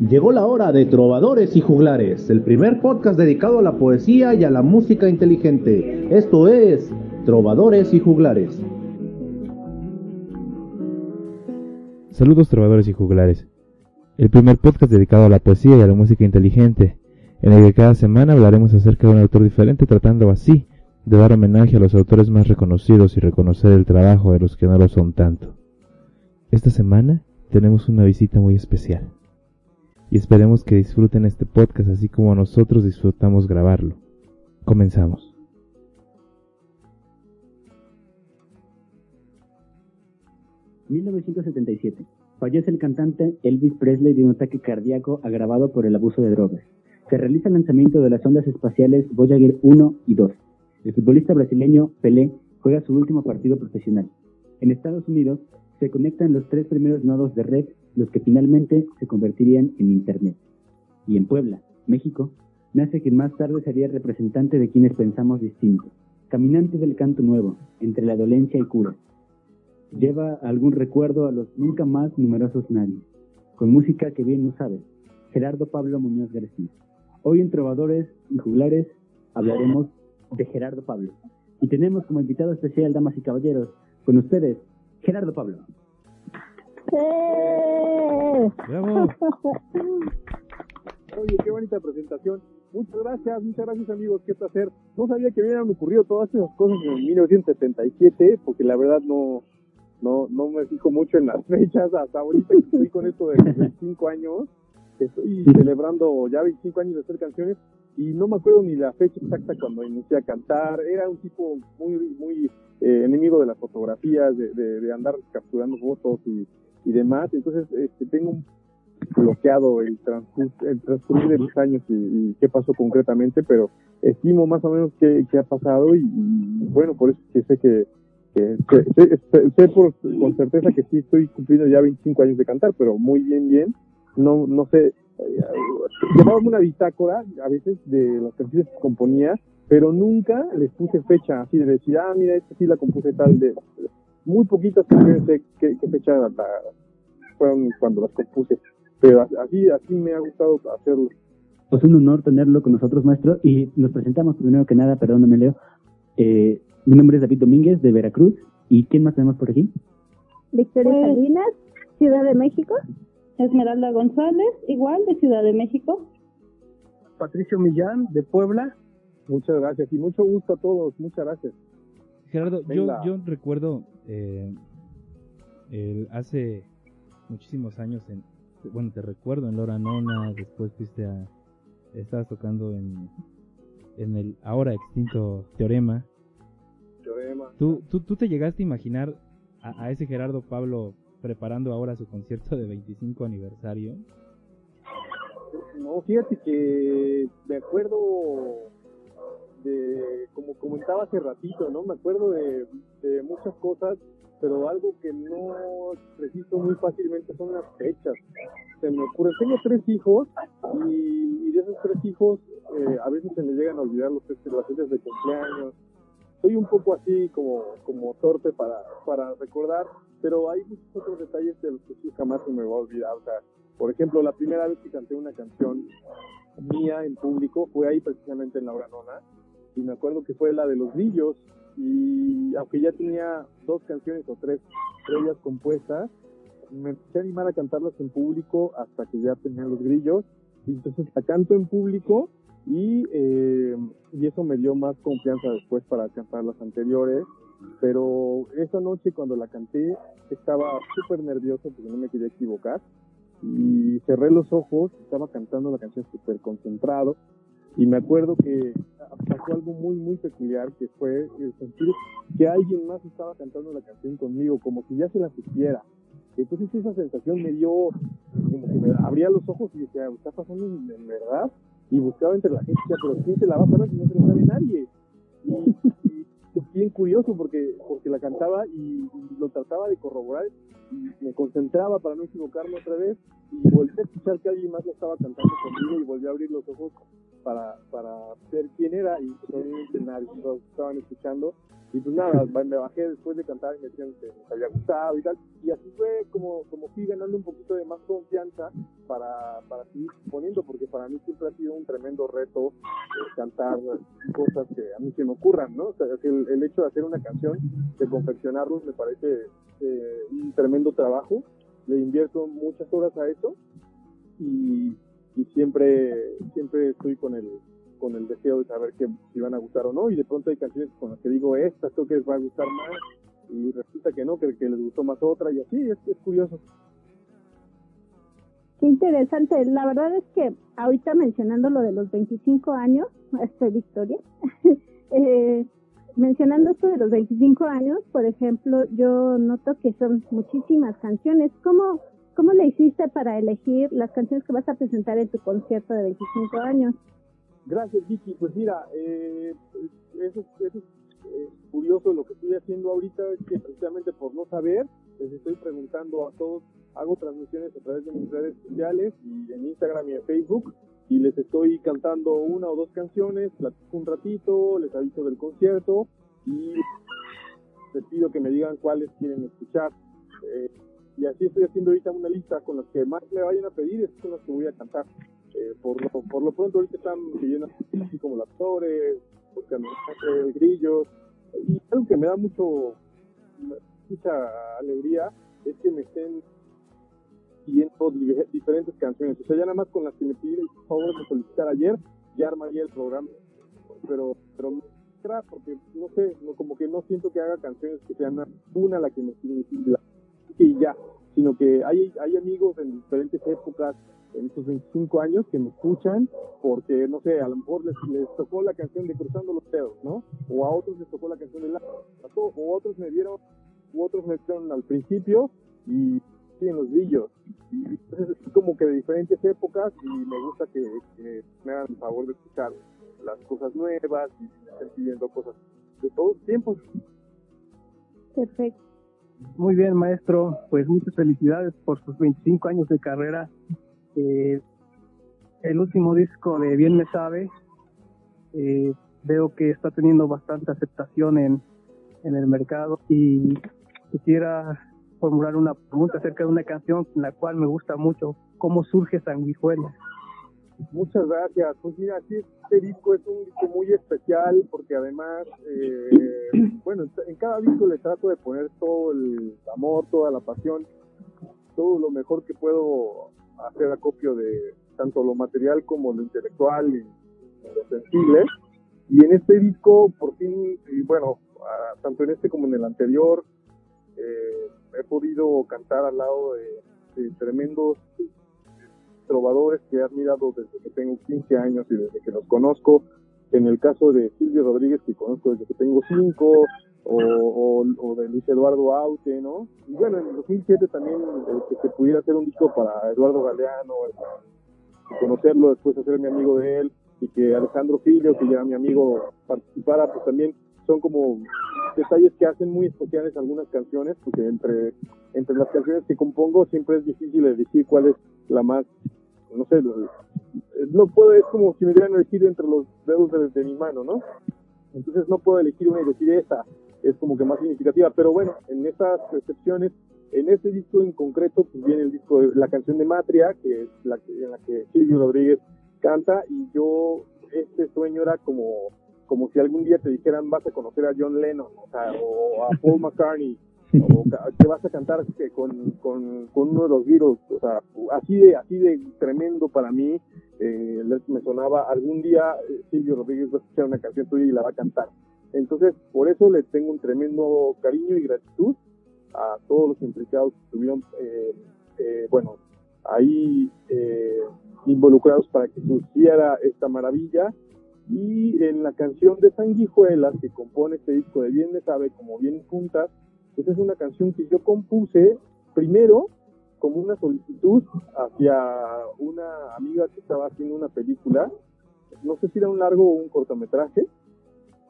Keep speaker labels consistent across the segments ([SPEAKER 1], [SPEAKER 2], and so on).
[SPEAKER 1] Llegó la hora de Trovadores y Juglares, el primer podcast dedicado a la poesía y a la música inteligente. Esto es Trovadores y Juglares.
[SPEAKER 2] Saludos trovadores y juglares. El primer podcast dedicado a la poesía y a la música inteligente, en el que cada semana hablaremos acerca de un autor diferente tratando así de dar homenaje a los autores más reconocidos y reconocer el trabajo de los que no lo son tanto. Esta semana tenemos una visita muy especial y esperemos que disfruten este podcast así como nosotros disfrutamos grabarlo. Comenzamos.
[SPEAKER 3] ...1977... Fallece el cantante Elvis Presley de un ataque cardíaco agravado por el abuso de drogas. Se realiza el lanzamiento de las ondas espaciales Voyager 1 y 2. El futbolista brasileño Pelé juega su último partido profesional. En Estados Unidos se conectan los tres primeros nodos de red los que finalmente se convertirían en Internet. Y en Puebla, México, nace quien más tarde sería representante de quienes pensamos distinto, caminante del canto nuevo, entre la dolencia y cura. Lleva algún recuerdo a los nunca más numerosos nadie, con música que bien no sabe, Gerardo Pablo Muñoz García. Hoy en Trovadores y Juglares hablaremos de Gerardo Pablo. Y tenemos como invitado especial, damas y caballeros, con ustedes, Gerardo Pablo.
[SPEAKER 4] Oye, qué bonita presentación. Muchas gracias, muchas gracias amigos, qué placer. No sabía que me hubieran ocurrido todas esas cosas en 1977, porque la verdad no, no, no me fijo mucho en las fechas hasta ahorita que estoy con esto de 25 años. Estoy celebrando ya 25 años de hacer canciones y no me acuerdo ni la fecha exacta cuando inicié a cantar. Era un tipo muy, muy eh, enemigo de las fotografías, de, de, de andar capturando fotos y y demás. Entonces, este, tengo bloqueado el transcurso, el transcurso de los años y, qué pasó concretamente, pero estimo más o menos qué, qué ha pasado y, bueno, por eso que sé que, sé, por, con certeza que sí estoy cumpliendo ya 25 años de cantar, pero muy bien, bien. No, no sé, llevaba una bitácora a veces de las canciones que componía, pero nunca les puse fecha así de decir, ah, mira, esta sí la compuse tal de, muy poquitas canciones sé qué, fecha fueron cuando las compuse, pero así, así me ha gustado hacerlo.
[SPEAKER 3] Pues un honor tenerlo con nosotros, maestro, y nos presentamos primero que nada, perdóname Leo, eh, mi nombre es David Domínguez de Veracruz, ¿y quién más tenemos por aquí?
[SPEAKER 5] Victoria pues, Salinas, Ciudad de México. Esmeralda González, igual de Ciudad de México.
[SPEAKER 4] Patricio Millán, de Puebla. Muchas gracias y mucho gusto a todos, muchas gracias.
[SPEAKER 2] Gerardo, yo, yo recuerdo eh, el, hace muchísimos años, en, bueno, te recuerdo en Lora Nona, después fuiste a, estabas tocando en, en el ahora extinto Teorema.
[SPEAKER 4] Teorema.
[SPEAKER 2] ¿Tú, tú, tú te llegaste a imaginar a, a ese Gerardo Pablo preparando ahora su concierto de 25 aniversario?
[SPEAKER 4] No, fíjate que de acuerdo de, como comentaba hace ratito, ¿no? Me acuerdo de, muchas cosas, pero algo que no preciso muy fácilmente son las fechas. Se me ocurre, tengo tres hijos y, de esos tres hijos eh, a veces se me llegan a olvidar los, las fechas de cumpleaños. Soy un poco así como, como torpe para, para recordar, pero hay muchos otros detalles de los que sí jamás se me va a olvidar. O sea, por ejemplo, la primera vez que canté una canción mía en público fue ahí precisamente en La Nona. Y me acuerdo que fue la de los grillos. Y aunque ya tenía dos canciones o tres ellas compuestas, me empecé a animar a cantarlas en público hasta que ya tenía los grillos. Y entonces la canto en público y, eh, y eso me dio más confianza después para cantar las anteriores pero esa noche cuando la canté estaba súper nervioso porque no me quería equivocar y cerré los ojos, estaba cantando la canción súper concentrado y me acuerdo que pasó algo muy, muy peculiar, que fue el sentir que alguien más estaba cantando la canción conmigo, como si ya se la supiera. Entonces esa sensación me dio, como que me abría los ojos y decía, ¿está pasando en, verdad? Y buscaba entre la gente, pero ¿quién se la va a saber si no se la sabe nadie? Bien curioso porque, porque la cantaba y, lo trataba de corroborar y me concentraba para no equivocarme otra vez y volví a escuchar que alguien más la estaba cantando conmigo y volví a abrir los ojos para, para ver quién era y nadie todos estaban escuchando y pues nada, me bajé después de cantar y me decían que les había gustado y tal. Y así fue como, como fui ganando un poquito de más confianza para, para seguir poniendo, porque para mí siempre ha sido un tremendo reto a mí se me ocurran, ¿no? O sea, el, el hecho de hacer una canción, de confeccionarlos, me parece eh, un tremendo trabajo. Le invierto muchas horas a eso y, y siempre, siempre estoy con el con el deseo de saber que si van a gustar o no y de pronto hay canciones con las que digo esta creo que les va a gustar más y resulta que no, que, que les gustó más otra y así, es, es curioso.
[SPEAKER 5] Qué interesante. La verdad es que ahorita mencionando lo de los 25 años, este Victoria, eh, mencionando esto de los 25 años, por ejemplo, yo noto que son muchísimas canciones. ¿Cómo, cómo le hiciste para elegir las canciones que vas a presentar en tu concierto de 25 años?
[SPEAKER 4] Gracias, Vicky. Pues mira, eh, eso, es eh, curioso lo que estoy haciendo ahorita, es que precisamente por no saber, les estoy preguntando a todos, hago transmisiones a través de mis redes sociales y en Instagram y en Facebook, y les estoy cantando una o dos canciones, platico un ratito, les aviso del concierto y les pido que me digan cuáles quieren escuchar. Eh, y así estoy haciendo ahorita una lista con las que más me vayan a pedir, es con las que voy a cantar. Eh, por, lo, por lo pronto ahorita están pidiendo así como las flores, buscando grillos, y algo que me da mucho mucha alegría es que me estén pidiendo diferentes canciones. O sea, ya nada más con las que me pidieron por favor de solicitar ayer, ya armaría el programa. Pero, pero porque no sé, no, como que no siento que haga canciones que sean una la que me significa y ya, sino que hay, hay amigos en diferentes épocas, en estos 25 años que me escuchan porque, no sé, a lo mejor les, les tocó la canción de Cruzando los Dedos, ¿no? O a otros les tocó la canción de La... O otros me vieron, u otros me vieron al principio y siguen los brillos. Y entonces es como que de diferentes épocas y me gusta que, me hagan el favor de escuchar las cosas nuevas y estén pidiendo cosas de todos los tiempos.
[SPEAKER 5] Perfecto.
[SPEAKER 6] Muy bien, maestro. Pues muchas felicidades por sus 25 años de carrera eh, el último disco de Bien Me Sabe, eh, veo que está teniendo bastante aceptación en, en el mercado y quisiera formular una pregunta acerca de una canción en la cual me gusta mucho, ¿cómo surge Sanguijuela?
[SPEAKER 4] Muchas gracias. Pues mira, sí, este disco es un disco muy especial porque además, eh, bueno, en cada disco le trato de poner todo el amor, toda la pasión, todo lo mejor que puedo hacer acopio de tanto lo material como lo intelectual y, lo sensible. Y en este disco, por fin, y bueno, tanto en este como en el anterior, eh, he podido cantar al lado de, tremendos trovadores que he admirado desde que tengo 15 años y desde que los conozco. En el caso de Silvio Rodríguez, que conozco desde que tengo 5, o, de Luis Eduardo Aute, ¿no? Y bueno, en el 2007 también eh, que pudiera hacer un disco para Eduardo Galeano, eh, conocerlo, después hacerme amigo de él, y que Alejandro Filio, que ya era mi amigo, participara, pues también son como detalles que hacen muy especiales algunas canciones, porque entre, entre las canciones que compongo siempre es difícil elegir cuál es la más, no sé, no puedo, es como si me dieran elegir entre los dedos de, mi mano, ¿no? Entonces no puedo elegir una y decir esta, es como que más significativa. Pero bueno, en esas excepciones, en ese disco en concreto, pues viene el disco de la canción de Matria, que es la en la que Silvio Rodríguez canta, y yo, este sueño era como, como si algún día te dijeran vas a conocer a John Lennon, o, sea, o a Paul McCartney, o que vas a cantar con, con, con, uno de los Beatles, o sea, así de, así de tremendo para mí, eh, me sonaba algún día eh, Silvio Rodríguez va a escuchar una canción tuya y la va a cantar. Entonces, por eso le tengo un tremendo cariño y gratitud a todos los implicados que estuvieron, eh, eh, bueno, ahí eh, involucrados para que surgiera esta maravilla. Y en la canción de Sanguijuelas, que compone este disco de Bien me sabe, como bien juntas, pues es una canción que yo compuse primero como una solicitud hacia una amiga que estaba haciendo una película, no sé si era un largo o un cortometraje,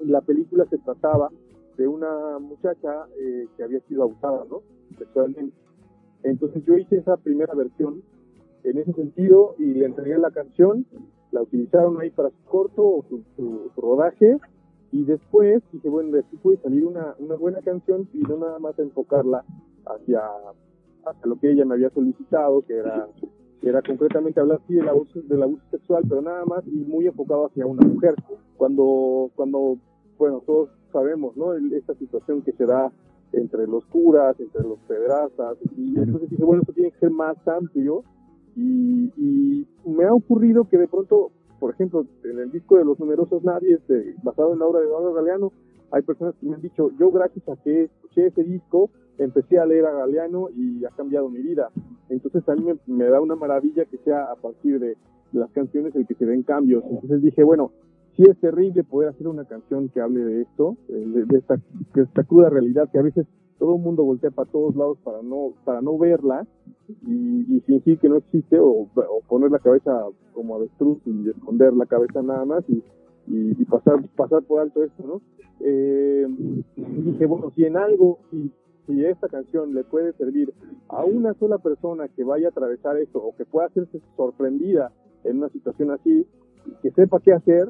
[SPEAKER 4] la película se trataba de una muchacha eh, que había sido abusada, ¿no? Sexualmente. Entonces yo hice esa primera versión en ese sentido y le entregué la canción la utilizaron ahí para su corto o su, su, rodaje y después dije, bueno, de aquí puede salir una, una buena canción y no nada más enfocarla hacia, hacia lo que ella me había solicitado, que era, que era concretamente hablar sí del abuso, del abuso sexual, pero nada más y muy enfocado hacia una mujer. Cuando, cuando bueno, todos sabemos, ¿no? Esta situación que se da entre los curas, entre los pederastas, y entonces dije, bueno, esto tiene que ser más amplio y, y, me ha ocurrido que de pronto, por ejemplo, en el disco de los numerosos nadie, este, basado en la obra de Eduardo Galeano, hay personas que me han dicho, yo gracias a que escuché ese disco, empecé a leer a Galeano y ha cambiado mi vida. Entonces a mí me, da una maravilla que sea a partir de, las canciones el que se den cambios. Entonces dije, bueno, sí es terrible poder hacer una canción que hable de esto, de, de esta, de esta cruda realidad que a veces todo el mundo voltea para todos lados para no para no verla y, fingir que no existe o, poner la cabeza como avestruz y esconder la cabeza nada más y, pasar pasar por alto esto no eh, dije bueno si en algo si, si esta canción le puede servir a una sola persona que vaya a atravesar esto o que pueda hacerse sorprendida en una situación así que sepa qué hacer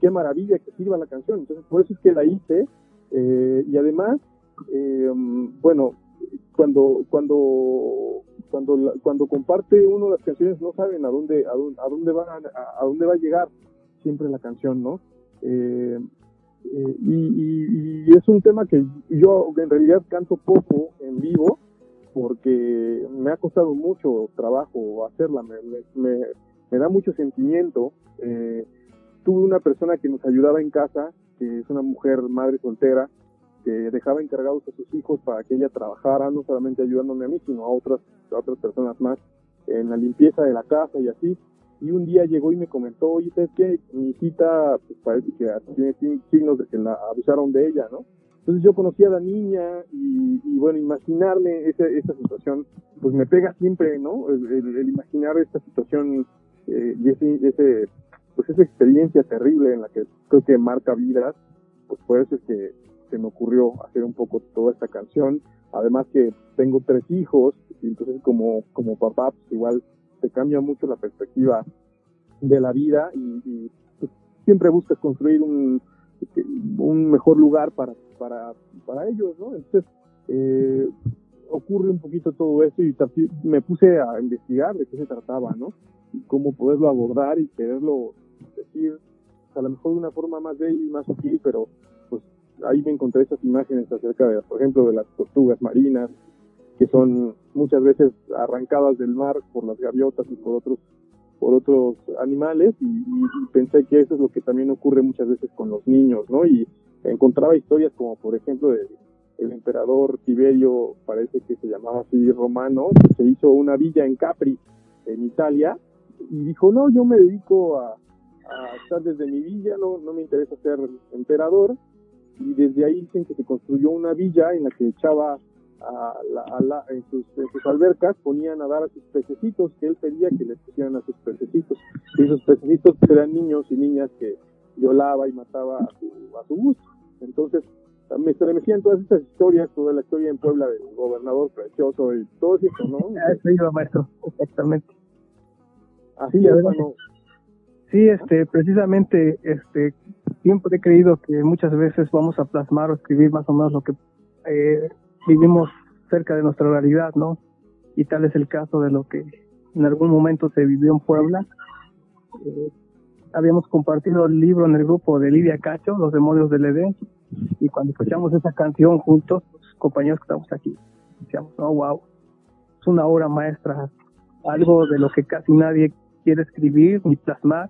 [SPEAKER 4] qué maravilla que sirva la canción. Entonces por eso es que la hice eh, y además eh, bueno, cuando cuando cuando cuando comparte uno las canciones no saben a dónde a dónde, a dónde va a, dónde va a llegar siempre la canción, ¿no? Eh, eh, y, es un tema que yo en realidad canto poco en vivo porque me ha costado mucho trabajo hacerla, me, me, me da mucho sentimiento. Eh, tuve una persona que nos ayudaba en casa, que es una mujer madre soltera, que dejaba encargados a sus hijos para que ella trabajara, no solamente ayudándome a mí, sino a otras, a otras personas más en la limpieza de la casa y así. Y un día llegó y me comentó, oye, ¿sabes qué? Mi hijita, pues parece que tiene signos de que la abusaron de ella, ¿no? Entonces yo conocí a la niña y, y bueno, imaginarme esa, esa situación, pues me pega siempre, ¿no? El, imaginar esta situación eh, y ese, ese, pues esa experiencia terrible en la que creo que marca vidas, pues por eso es que se me ocurrió hacer un poco toda esta canción. Además que tengo tres hijos, y entonces como, como papá, pues igual te cambia mucho la perspectiva de la vida y, pues, siempre buscas construir un, un mejor lugar para, para, para ellos, ¿no? Entonces, eh, ocurre un poquito todo esto y me puse a investigar de qué se trataba, ¿no? Y cómo poderlo abordar y quererlo decir, a lo mejor de una forma más y más sutil, pero ahí me encontré esas imágenes acerca de, por ejemplo, de las tortugas marinas, que son muchas veces arrancadas del mar por las gaviotas y por otros por otros animales y, pensé que eso es lo que también ocurre muchas veces con los niños, ¿no? Y encontraba historias como por ejemplo de el emperador Tiberio, parece que se llamaba así romano, que se hizo una villa en Capri, en Italia, y dijo, no, yo me dedico a, a estar desde mi villa, no, no me interesa ser emperador, y desde ahí dicen que se construyó una villa en la que echaba a la, en, sus, albercas, ponían a dar a sus pececitos, que él pedía que les pusieran a sus pececitos. Y esos pececitos eran niños y niñas que violaba y mataba a su, a su gusto. Entonces, me estremecían todas estas historias, toda la historia en Puebla del gobernador precioso y todo eso, ¿no?
[SPEAKER 6] Iba, maestro, exactamente.
[SPEAKER 4] Así es, bueno.
[SPEAKER 6] Sí, este, precisamente, este, siempre he creído que muchas veces vamos a plasmar o escribir más o menos lo que eh, vivimos cerca de nuestra realidad, ¿no? Y tal es el caso de lo que en algún momento se vivió en Puebla. Eh, habíamos compartido el libro en el grupo de Lidia Cacho, Los demonios del Edén, y cuando escuchamos esa canción juntos, los compañeros que estamos aquí, decíamos, oh, wow, es una obra maestra, algo de lo que casi nadie quiere escribir ni plasmar,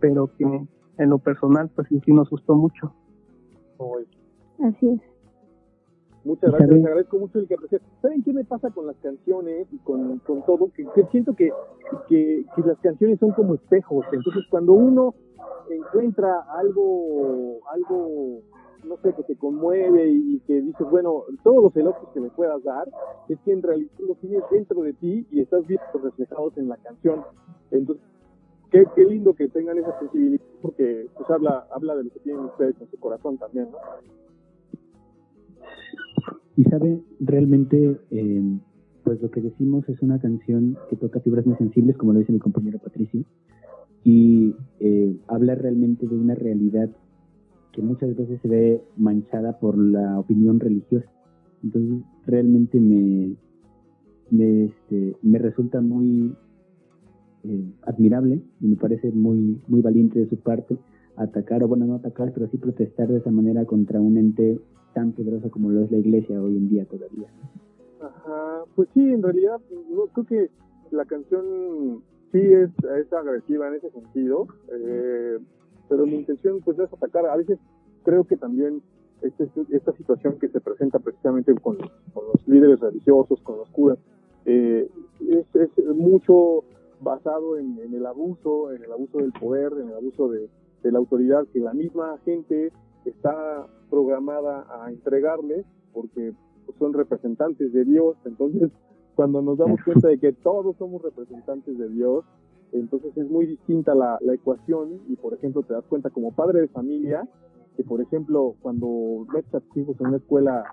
[SPEAKER 6] pero que en lo personal, pues sí, nos gustó mucho.
[SPEAKER 5] Así es.
[SPEAKER 4] Muchas gracias, les agradezco mucho el que ¿Saben qué me pasa con las canciones y con, con todo? Que, siento que, que, que, las canciones son como espejos. Entonces, cuando uno encuentra algo, algo, no sé, que te conmueve y, que dices, bueno, todos los elogios que me puedas dar, es que en realidad lo tienes dentro de ti y estás viendo reflejados en la canción. Entonces, qué, qué lindo que tengan esa sensibilidad porque pues habla habla de lo que tienen ustedes en su corazón también, ¿no?
[SPEAKER 3] Y sabe, realmente, eh, pues lo que decimos es una canción que toca fibras muy sensibles, como lo dice mi compañero Patricio, y eh, habla realmente de una realidad que muchas veces se ve manchada por la opinión religiosa. Entonces, realmente me, me, este, me resulta muy eh, admirable y me parece muy, muy valiente de su parte atacar, o bueno, no atacar, pero sí protestar de esa manera contra un ente tan poderoso como lo es la iglesia hoy en día todavía.
[SPEAKER 4] Ajá, pues sí, en realidad, no, creo que la canción sí es, es agresiva en ese sentido, eh, pero mi intención pues es atacar. A veces creo que también este, esta situación que se presenta precisamente con, los líderes religiosos, con los curas, eh, es, es, mucho basado en, el abuso, en el abuso del poder, en el abuso de, de la autoridad que la misma gente está programada a entregarle porque son representantes de Dios. Entonces, cuando nos damos cuenta de que todos somos representantes de Dios, entonces es muy distinta la, la ecuación y, por ejemplo, te das cuenta como padre de familia que, por ejemplo, cuando metes a tus hijos en una escuela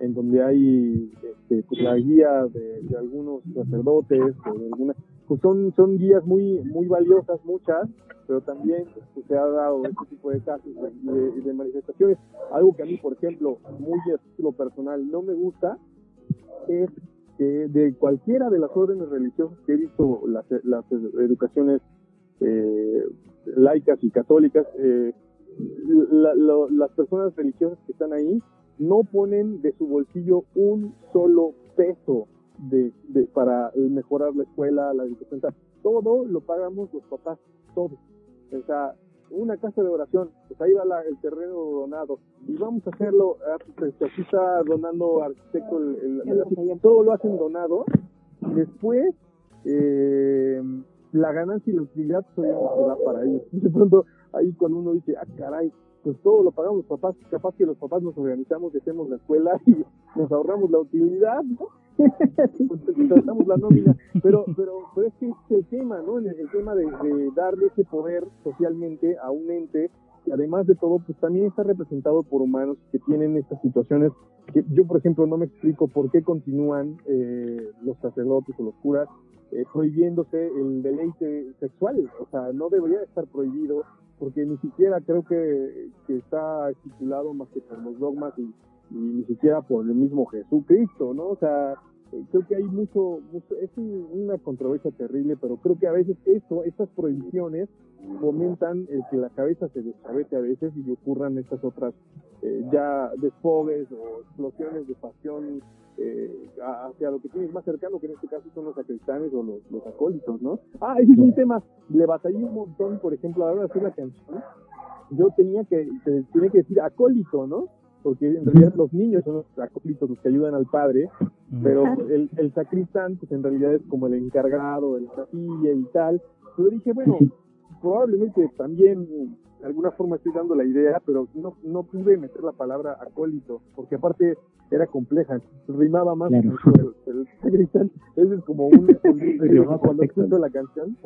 [SPEAKER 4] en donde hay este, pues, la guía de, de, algunos sacerdotes o de alguna pues son son guías muy muy valiosas muchas pero también pues, se ha dado este tipo de casos y de, manifestaciones. Algo que a mí por ejemplo muy a lo personal no me gusta es que de cualquiera de las órdenes religiosas que he visto las, las educaciones eh, laicas y católicas eh, la, lo, las personas religiosas que están ahí no ponen de su bolsillo un solo peso de, de, para mejorar la escuela, la educación. todo lo pagamos los papás, todo. O sea, una casa de oración, pues ahí va la, el terreno donado y vamos a hacerlo, ah, pues, aquí está donando arquitecto, el, el, todo lo hacen donado. Después, eh, la ganancia y la utilidad pues, va para ellos. De pronto, ahí cuando uno dice, ah, caray, pues todo lo pagamos los papás, capaz que los papás nos organizamos y hacemos la escuela y nos ahorramos la utilidad, ¿no? pues tratamos la nómina, pero, pero, pero es que es el tema, ¿no? El, el tema de, de, darle ese poder socialmente a un ente y además de todo, pues también está representado por humanos que tienen estas situaciones que yo, por ejemplo, no me explico por qué continúan eh, los sacerdotes o los curas eh, prohibiéndose el deleite sexual, o sea, no debería estar prohibido porque ni siquiera creo que, que está estipulado más que por los dogmas y, ni siquiera por el mismo Jesucristo, ¿no? O sea, eh, creo que hay mucho, mucho, es una controversia terrible, pero creo que a veces eso, estas prohibiciones fomentan el que la cabeza se descabete a veces y ocurran estas otras eh, ya desfogues o explosiones de pasión eh, hacia lo que tienes más cercano, que en este caso son los sacristanes o los, los acólitos, ¿no? Ah, ese es un tema, le batallé un montón, por ejemplo, a la hora de hacer la canción, yo tenía que, tenía que decir acólito, ¿no? Porque en realidad los niños son los acólitos los que ayudan al padre, pero el, el sacristán, pues en realidad es como el encargado de la capilla y tal. Pero dije, bueno, probablemente también de alguna forma estoy dando la idea, pero no, no pude meter la palabra acólito, porque aparte era compleja, rimaba más claro. el, el, ese es como un cuando escucho la canción.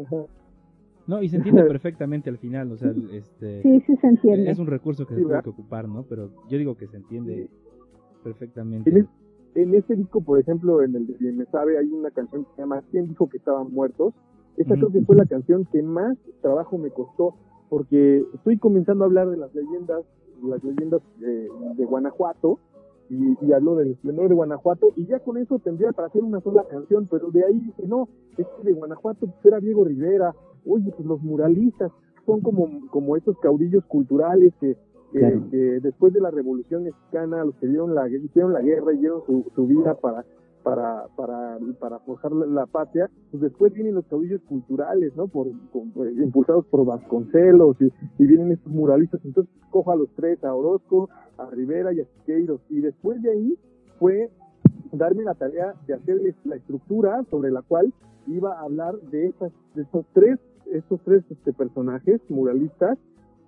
[SPEAKER 2] No, y se entiende perfectamente al final, o sea, este...
[SPEAKER 5] Sí, sí se entiende.
[SPEAKER 2] Es un recurso que sí, se tiene que ocupar, ¿no? Pero yo digo que se entiende perfectamente.
[SPEAKER 4] En, el, en este disco, por ejemplo, en el de Me Sabe, hay una canción que se llama ¿Quién dijo que estaban muertos? Esa creo que fue la canción que más trabajo me costó, porque estoy comenzando a hablar de las leyendas, las leyendas eh, de Guanajuato, y, y habló del esplendor de Guanajuato, y ya con eso tendría para hacer una sola canción, pero de ahí dije, no, es que de Guanajuato pues era Diego Rivera, oye, pues los muralistas son como, como estos caudillos culturales que, que, claro. que, después de la Revolución Mexicana, los que dieron la, hicieron la guerra y dieron su, su vida para para, para, para forjar la, patria, pues después vienen los caudillos culturales, ¿no? Por, por impulsados por Vasconcelos y, y, vienen estos muralistas. Entonces cojo a los tres, a Orozco, a Rivera y a Siqueiros. Y después de ahí fue darme la tarea de hacerles la estructura sobre la cual iba a hablar de estas, de estos tres, estos tres este, personajes muralistas.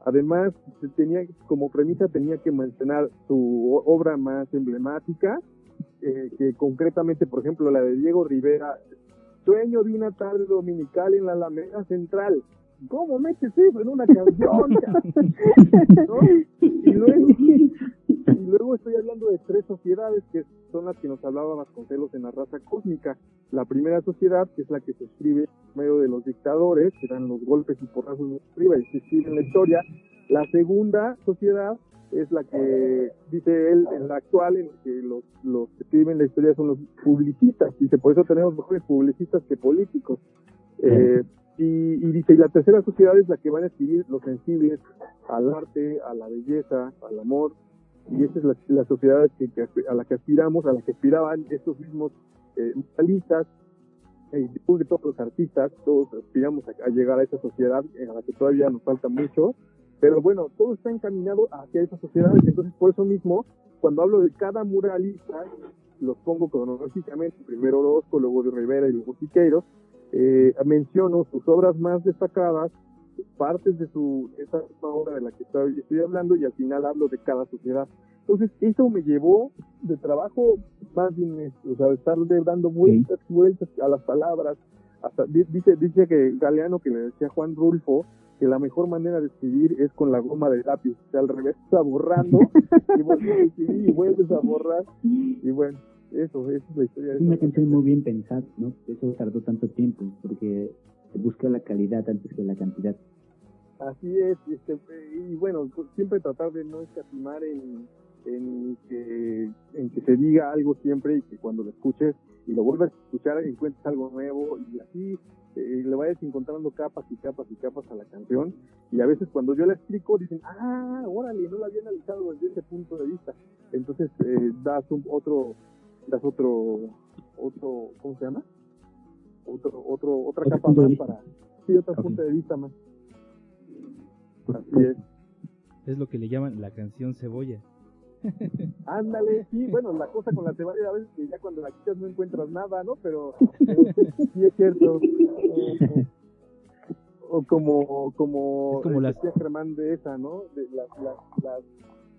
[SPEAKER 4] Además, tenía, como premisa tenía que mencionar su obra más emblemática, eh, que concretamente, por ejemplo, la de Diego Rivera, sueño de una tarde dominical en la Alameda Central. ¿Cómo metes eso en una canción? ¿No? Y luego, y luego estoy hablando de tres sociedades que son las que nos hablaba Vasconcelos en la raza cósmica. La primera sociedad, que es la que se escribe en medio de los dictadores, que dan los golpes y porrazos de arriba y se escribe en la historia. La segunda sociedad es la que dice él en la actual en que los, los que escriben la historia son los publicistas dice por eso tenemos mejores publicistas que políticos. Eh, y, y, dice y la tercera sociedad es la que van a escribir los sensibles al arte a la belleza al amor y esa es la, la sociedad que, que, a la que aspiramos a la que aspiraban estos mismos eh, muralistas eh, de todos los artistas todos aspiramos a, a llegar a esa sociedad a la que todavía nos falta mucho pero bueno, todo está encaminado hacia esas sociedades. Entonces, por eso mismo, cuando hablo de cada muralista, los pongo cronológicamente, primero Orozco, luego de Rivera y luego Siqueiros, eh, menciono sus obras más destacadas, partes de su esa obra de la que estoy, estoy hablando y al final hablo de cada sociedad. Entonces, eso me llevó de trabajo más bien, o sea, de estar dando vueltas, vueltas a las palabras. Hasta, dice, dice que Galeano, que le decía Juan Rulfo, que la mejor manera de escribir es con la goma de lápiz, o sea, al revés, está borrando y vuelves a escribir y vuelves a borrar y bueno, eso, esa es la historia.
[SPEAKER 3] Es una canción muy bien pensada, ¿no? Eso tardó tanto tiempo, porque se busca la calidad antes que la cantidad.
[SPEAKER 4] Así es, este, y bueno, pues, siempre tratar de no escatimar en, en que, en que se diga algo siempre y que cuando lo escuches y lo vuelvas a escuchar encuentres algo nuevo y así eh, le vayas encontrando capas y capas y capas a la canción y a veces cuando yo la explico dicen, ah, órale, no la había analizado desde ese punto de vista. Entonces eh, das un, otro, das otro, otro, ¿cómo se llama? Otro, otro, otra capa más para, sí, otro okay. punto de vista más. Así es.
[SPEAKER 2] Es lo que le llaman la canción cebolla.
[SPEAKER 4] Ándale, sí, bueno, la cosa con la cebolla a veces que ya cuando la quitas no encuentras nada, ¿no? Pero, pero sí es cierto. O, como, como,
[SPEAKER 2] es como las...
[SPEAKER 4] decía Germán de esa, ¿no? De las, las, las,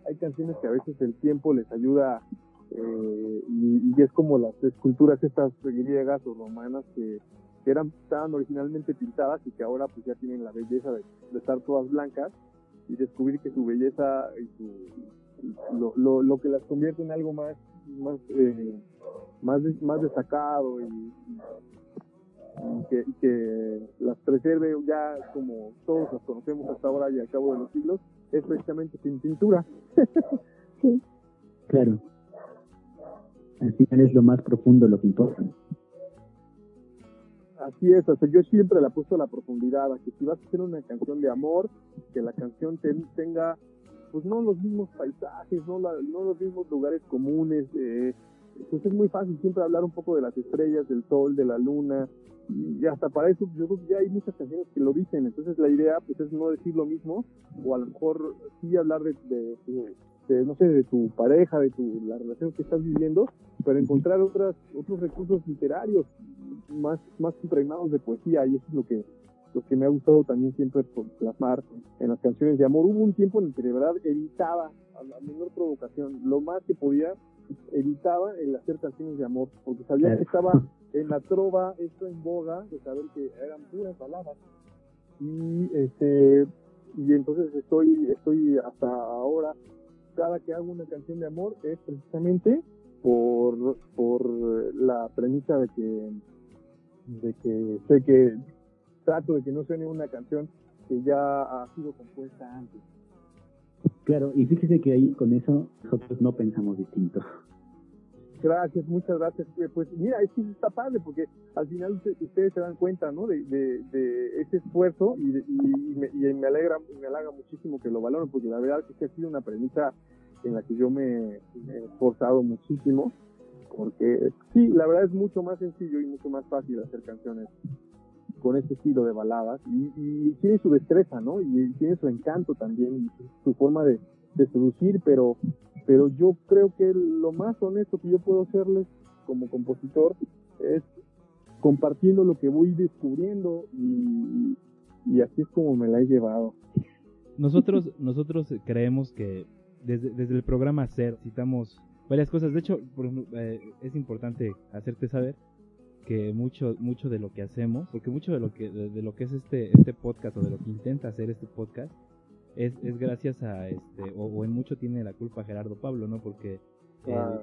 [SPEAKER 4] hay canciones que a veces el tiempo les ayuda eh, y, y, es como las esculturas estas griegas o romanas que, que eran estaban originalmente pintadas y que ahora pues ya tienen la belleza de, de estar todas blancas y descubrir que su belleza y su, lo, lo, lo que las convierte en algo más más eh, más, más destacado y, y, que, las preserve ya como todos las conocemos hasta ahora y al cabo de los siglos es precisamente sin pintura.
[SPEAKER 3] Sí. Claro. Al final es lo más profundo lo que importa.
[SPEAKER 4] Así es, o sea, yo siempre le apuesto a la profundidad, a que si vas a hacer una canción de amor, que la canción ten, tenga, pues no los mismos paisajes, no, la, no los mismos lugares comunes, eh, pues es muy fácil siempre hablar un poco de las estrellas, del sol, de la luna, y hasta para eso yo creo que ya hay muchas canciones que lo dicen, entonces la idea pues es no decir lo mismo, o a lo mejor sí hablar de, de, de de, no sé, de tu pareja, de tu, la relación que estás viviendo, pero encontrar otras, otros recursos literarios más, más impregnados de poesía, y eso es lo que, lo que me ha gustado también siempre plasmar en las canciones de amor. Hubo un tiempo en el que de verdad evitaba, a la menor provocación, lo más que podía, evitaba el hacer canciones de amor, porque sabía que estaba en la trova, esto en boga, de saber que eran puras palabras. Y este, y entonces estoy, estoy hasta ahora cada que hago una canción de amor es precisamente por, por la premisa de que, de que sé que trato de que no suene una canción que ya ha sido compuesta antes.
[SPEAKER 3] Claro, y fíjese que ahí con eso nosotros no pensamos distinto.
[SPEAKER 4] Gracias, muchas gracias. Pues mira, es que está padre porque al final ustedes se dan cuenta, ¿no? De, de, de ese esfuerzo y, me, y, me, alegra, me halaga muchísimo que lo valoren porque la verdad es que ha sido una premisa en la que yo me he esforzado muchísimo porque sí, la verdad es mucho más sencillo y mucho más fácil hacer canciones con este estilo de baladas y, y tiene su destreza, ¿no? Y tiene su encanto también, su, forma de, de seducir, pero pero yo creo que lo más honesto que yo puedo hacerles como compositor es compartiendo lo que voy descubriendo y, así es como me la he llevado.
[SPEAKER 2] Nosotros, nosotros creemos que desde, desde el programa Ser citamos varias cosas. De hecho, por eh, es importante hacerte saber que mucho mucho de lo que hacemos, porque mucho de lo que de, de, lo que es este este podcast o de lo que intenta hacer este podcast es, es gracias a, este, o, en mucho tiene la culpa Gerardo Pablo, ¿no? Porque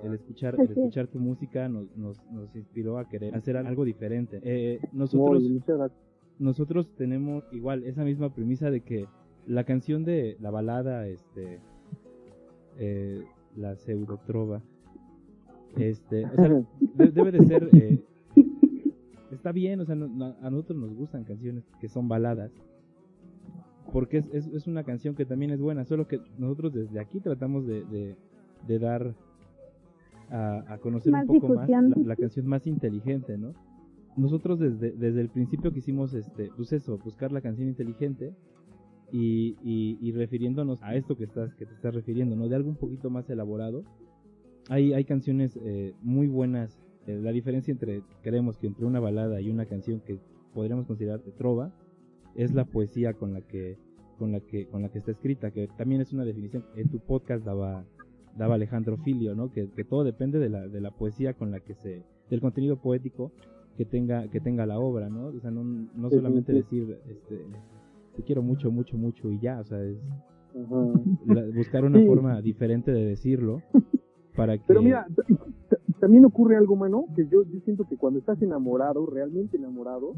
[SPEAKER 2] el, escuchar el escuchar tu música nos, nos, nos inspiró a querer hacer algo diferente. Eh, nosotros, nosotros tenemos igual esa misma premisa de que la canción de la balada, este, eh, la pseudotrova, este, o sea, debe de ser, eh, está bien, o sea, a nosotros nos gustan canciones que son baladas, porque es, es, es, una canción que también es buena, solo que nosotros desde aquí tratamos de, de, dar a, conocer un poco más la, canción más inteligente, ¿no? Nosotros desde, desde el principio quisimos, este, pues eso, buscar la canción inteligente y, y, refiriéndonos a esto que estás que te estás refiriendo, ¿no? De algo un poquito más elaborado. Hay, hay canciones eh, muy buenas. Eh, la diferencia entre, creemos que entre una balada y una canción que podríamos considerar de trova, es la poesía con la que con la que con la que está escrita, que también es una definición en tu podcast daba daba Alejandro Filio, ¿no? Que, que todo depende de la, de la poesía con la que se del contenido poético que tenga que tenga la obra, ¿no? O sea, no, no solamente decir este te quiero mucho, mucho, mucho y ya, o sea, es buscar una forma diferente de decirlo para que
[SPEAKER 4] Pero mira, también ocurre algo, mano, que yo, yo siento que cuando estás enamorado, realmente enamorado,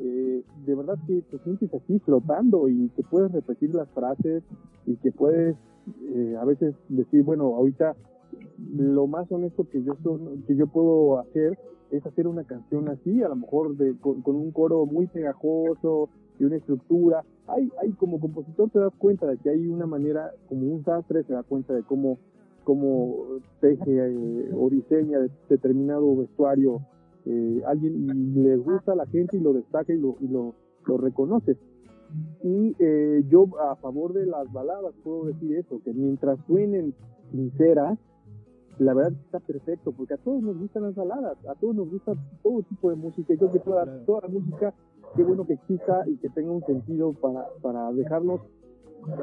[SPEAKER 4] eh, de verdad que te sientes así flotando y que puedes repetir las frases y que puedes eh, a veces decir, bueno, ahorita lo más honesto que yo que yo puedo hacer es hacer una canción así, a lo mejor de, con, un coro muy pegajoso y una estructura. Hay, hay como compositor te das cuenta de que hay una manera, como un sastre se da cuenta de cómo cómo teje eh, o diseña determinado vestuario eh, alguien y le gusta a la gente y lo destaca y lo, y lo, lo reconoce. Y eh, yo a favor de las baladas puedo decir eso, que mientras suenen sinceras, la verdad está perfecto, porque a todos nos gustan las baladas, a todos nos gusta todo tipo de música, y creo que toda, toda la música, qué bueno que exista y que tenga un sentido para, para dejarnos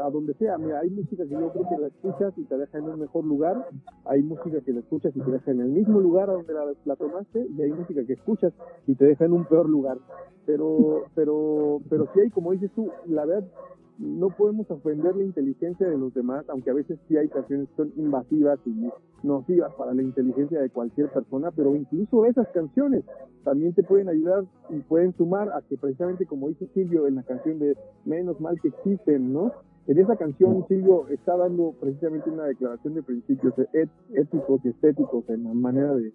[SPEAKER 4] a donde sea. Mira, hay música que yo creo que la escuchas y te deja en un mejor lugar, hay música que la escuchas y te deja en el mismo lugar a donde la, tomaste, y hay música que escuchas y te deja en un peor lugar. Pero, pero, pero sí hay, como dices tú, la verdad, no podemos ofender la inteligencia de los demás, aunque a veces sí hay canciones que son invasivas y nocivas para la inteligencia de cualquier persona, pero incluso esas canciones también te pueden ayudar y pueden sumar a que precisamente como dice Silvio en la canción de Menos mal que existen, ¿no? En esa canción Silvio está dando precisamente una declaración de principios éticos y estéticos en la manera de,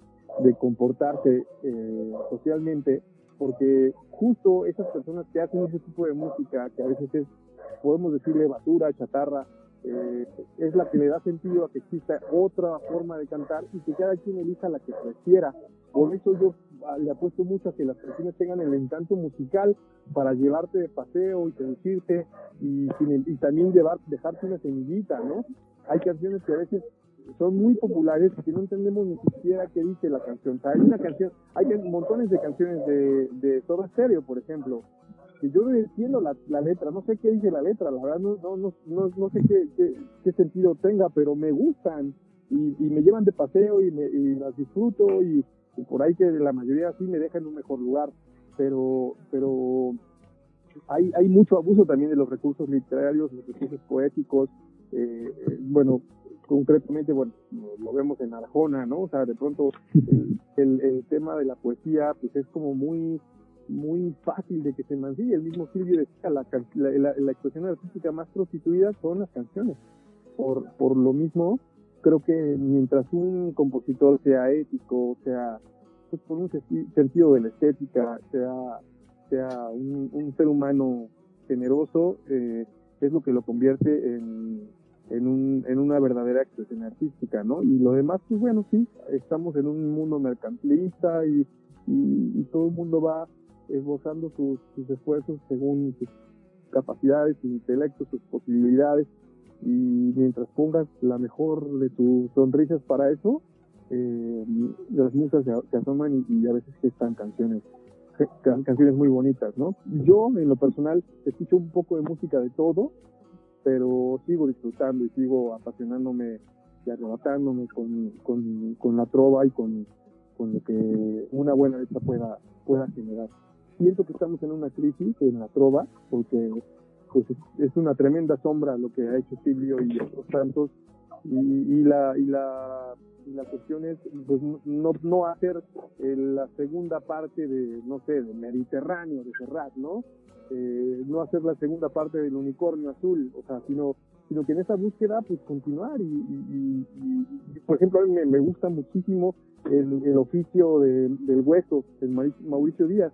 [SPEAKER 4] comportarse eh, socialmente, porque justo esas personas que hacen ese tipo de música, que a veces es, podemos decirle basura, chatarra, eh, es la que le da sentido a que exista otra forma de cantar y que cada quien elija la que prefiera. Por eso yo ah, le apuesto mucho a que las personas tengan el encanto musical para llevarte de paseo y seducirte y, también llevar, dejarte una semillita, ¿no? Hay canciones que a veces son muy populares que no entendemos ni siquiera qué dice la canción. O sea, hay una canción, hay montones de canciones de, de Soda Stereo, por ejemplo, que yo no entiendo la, la, letra, no sé qué dice la letra, la verdad no, no, no, no, sé qué, qué, sentido tenga, pero me gustan y, me llevan de paseo y, me, y las disfruto y, por ahí que la mayoría sí me deja en un mejor lugar, pero, pero hay, hay mucho abuso también de los recursos literarios, los recursos poéticos, eh, eh bueno, concretamente, bueno, lo vemos en Arjona, ¿no? O sea, de pronto el, el, tema de la poesía, pues es como muy muy fácil de que se mancille. El mismo Silvio decía, la, la, la, expresión artística más prostituida son las canciones. Por, por lo mismo, creo que mientras un compositor sea ético, sea, pues por un sentido de la estética, sea, sea un, un ser humano generoso, eh, es lo que lo convierte en, en, un, en una verdadera expresión artística, ¿no? Y lo demás, pues bueno, sí, estamos en un mundo mercantilista y, y, todo el mundo va esbozando sus, sus, esfuerzos según sus capacidades, su intelecto, sus posibilidades, y mientras pongas la mejor de tus sonrisas para eso, eh, las musas se, asoman y, a veces gestan canciones canciones muy bonitas, ¿no? Yo, en lo personal, escucho un poco de música de todo, pero sigo disfrutando y sigo apasionándome y arrebatándome con, con, con la trova y con, con lo que una buena letra pueda, pueda generar. Siento que estamos en una crisis en la trova, porque pues es una tremenda sombra lo que ha hecho Silvio y otros tantos y, la y la y la cuestión es pues no no hacer la segunda parte de no sé del Mediterráneo de Serrat no eh, no hacer la segunda parte del unicornio azul o sea sino sino que en esa búsqueda pues continuar y, por ejemplo a mí me, gusta muchísimo el, oficio del hueso de Mauricio Díaz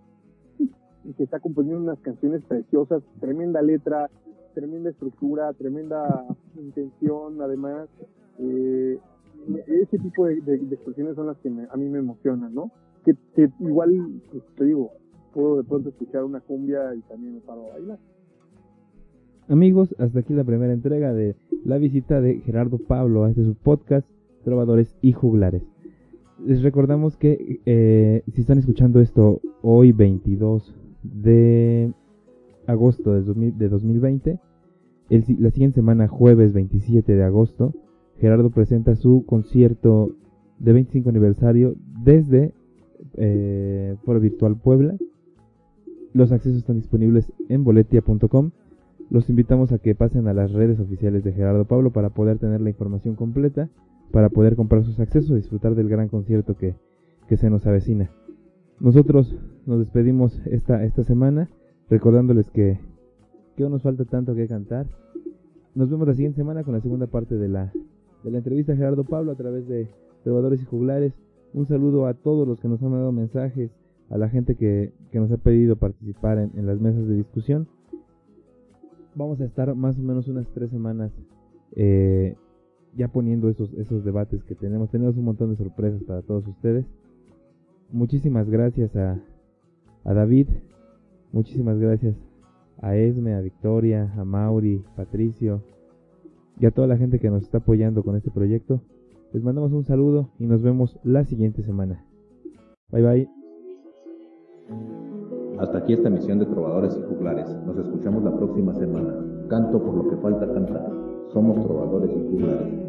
[SPEAKER 4] que está componiendo unas canciones preciosas tremenda letra tremenda estructura tremenda intención además eh, ese tipo de, expresiones son las que a mí me emocionan no que, igual pues, te digo puedo de pronto escuchar una cumbia y también me paro a bailar
[SPEAKER 2] Amigos, hasta aquí la primera entrega de la visita de Gerardo Pablo a este su podcast, Trovadores y Juglares. Les recordamos que eh, si están escuchando esto hoy 22 de agosto de, 2020, la siguiente semana, jueves 27 de agosto, Gerardo presenta su concierto de 25 aniversario desde eh, Foro Virtual Puebla. Los accesos están disponibles en boletia.com los invitamos a que pasen a las redes oficiales de Gerardo Pablo para poder tener la información completa, para poder comprar sus accesos y disfrutar del gran concierto que, se nos avecina. Nosotros nos despedimos esta, esta semana recordándoles que, que aún nos falta tanto que cantar. Nos vemos la siguiente semana con la segunda parte de la, de la entrevista a Gerardo Pablo a través de Trovadores y Juglares. Un saludo a todos los que nos han dado mensajes, a la gente que, nos ha pedido participar en las mesas de discusión vamos a estar más o menos unas tres semanas eh, ya poniendo esos, esos debates que tenemos. Tenemos un montón de sorpresas para todos ustedes. Muchísimas gracias a, a David, muchísimas gracias a Esme, a Victoria, a Mauri, Patricio y a toda la gente que nos está apoyando con este proyecto. Les mandamos un saludo y nos vemos la siguiente semana. Bye bye.
[SPEAKER 1] Hasta aquí esta emisión de Trovadores y Juglares. Nos escuchamos la próxima semana. Canto por lo que falta cantar. Somos Trovadores y Juglares.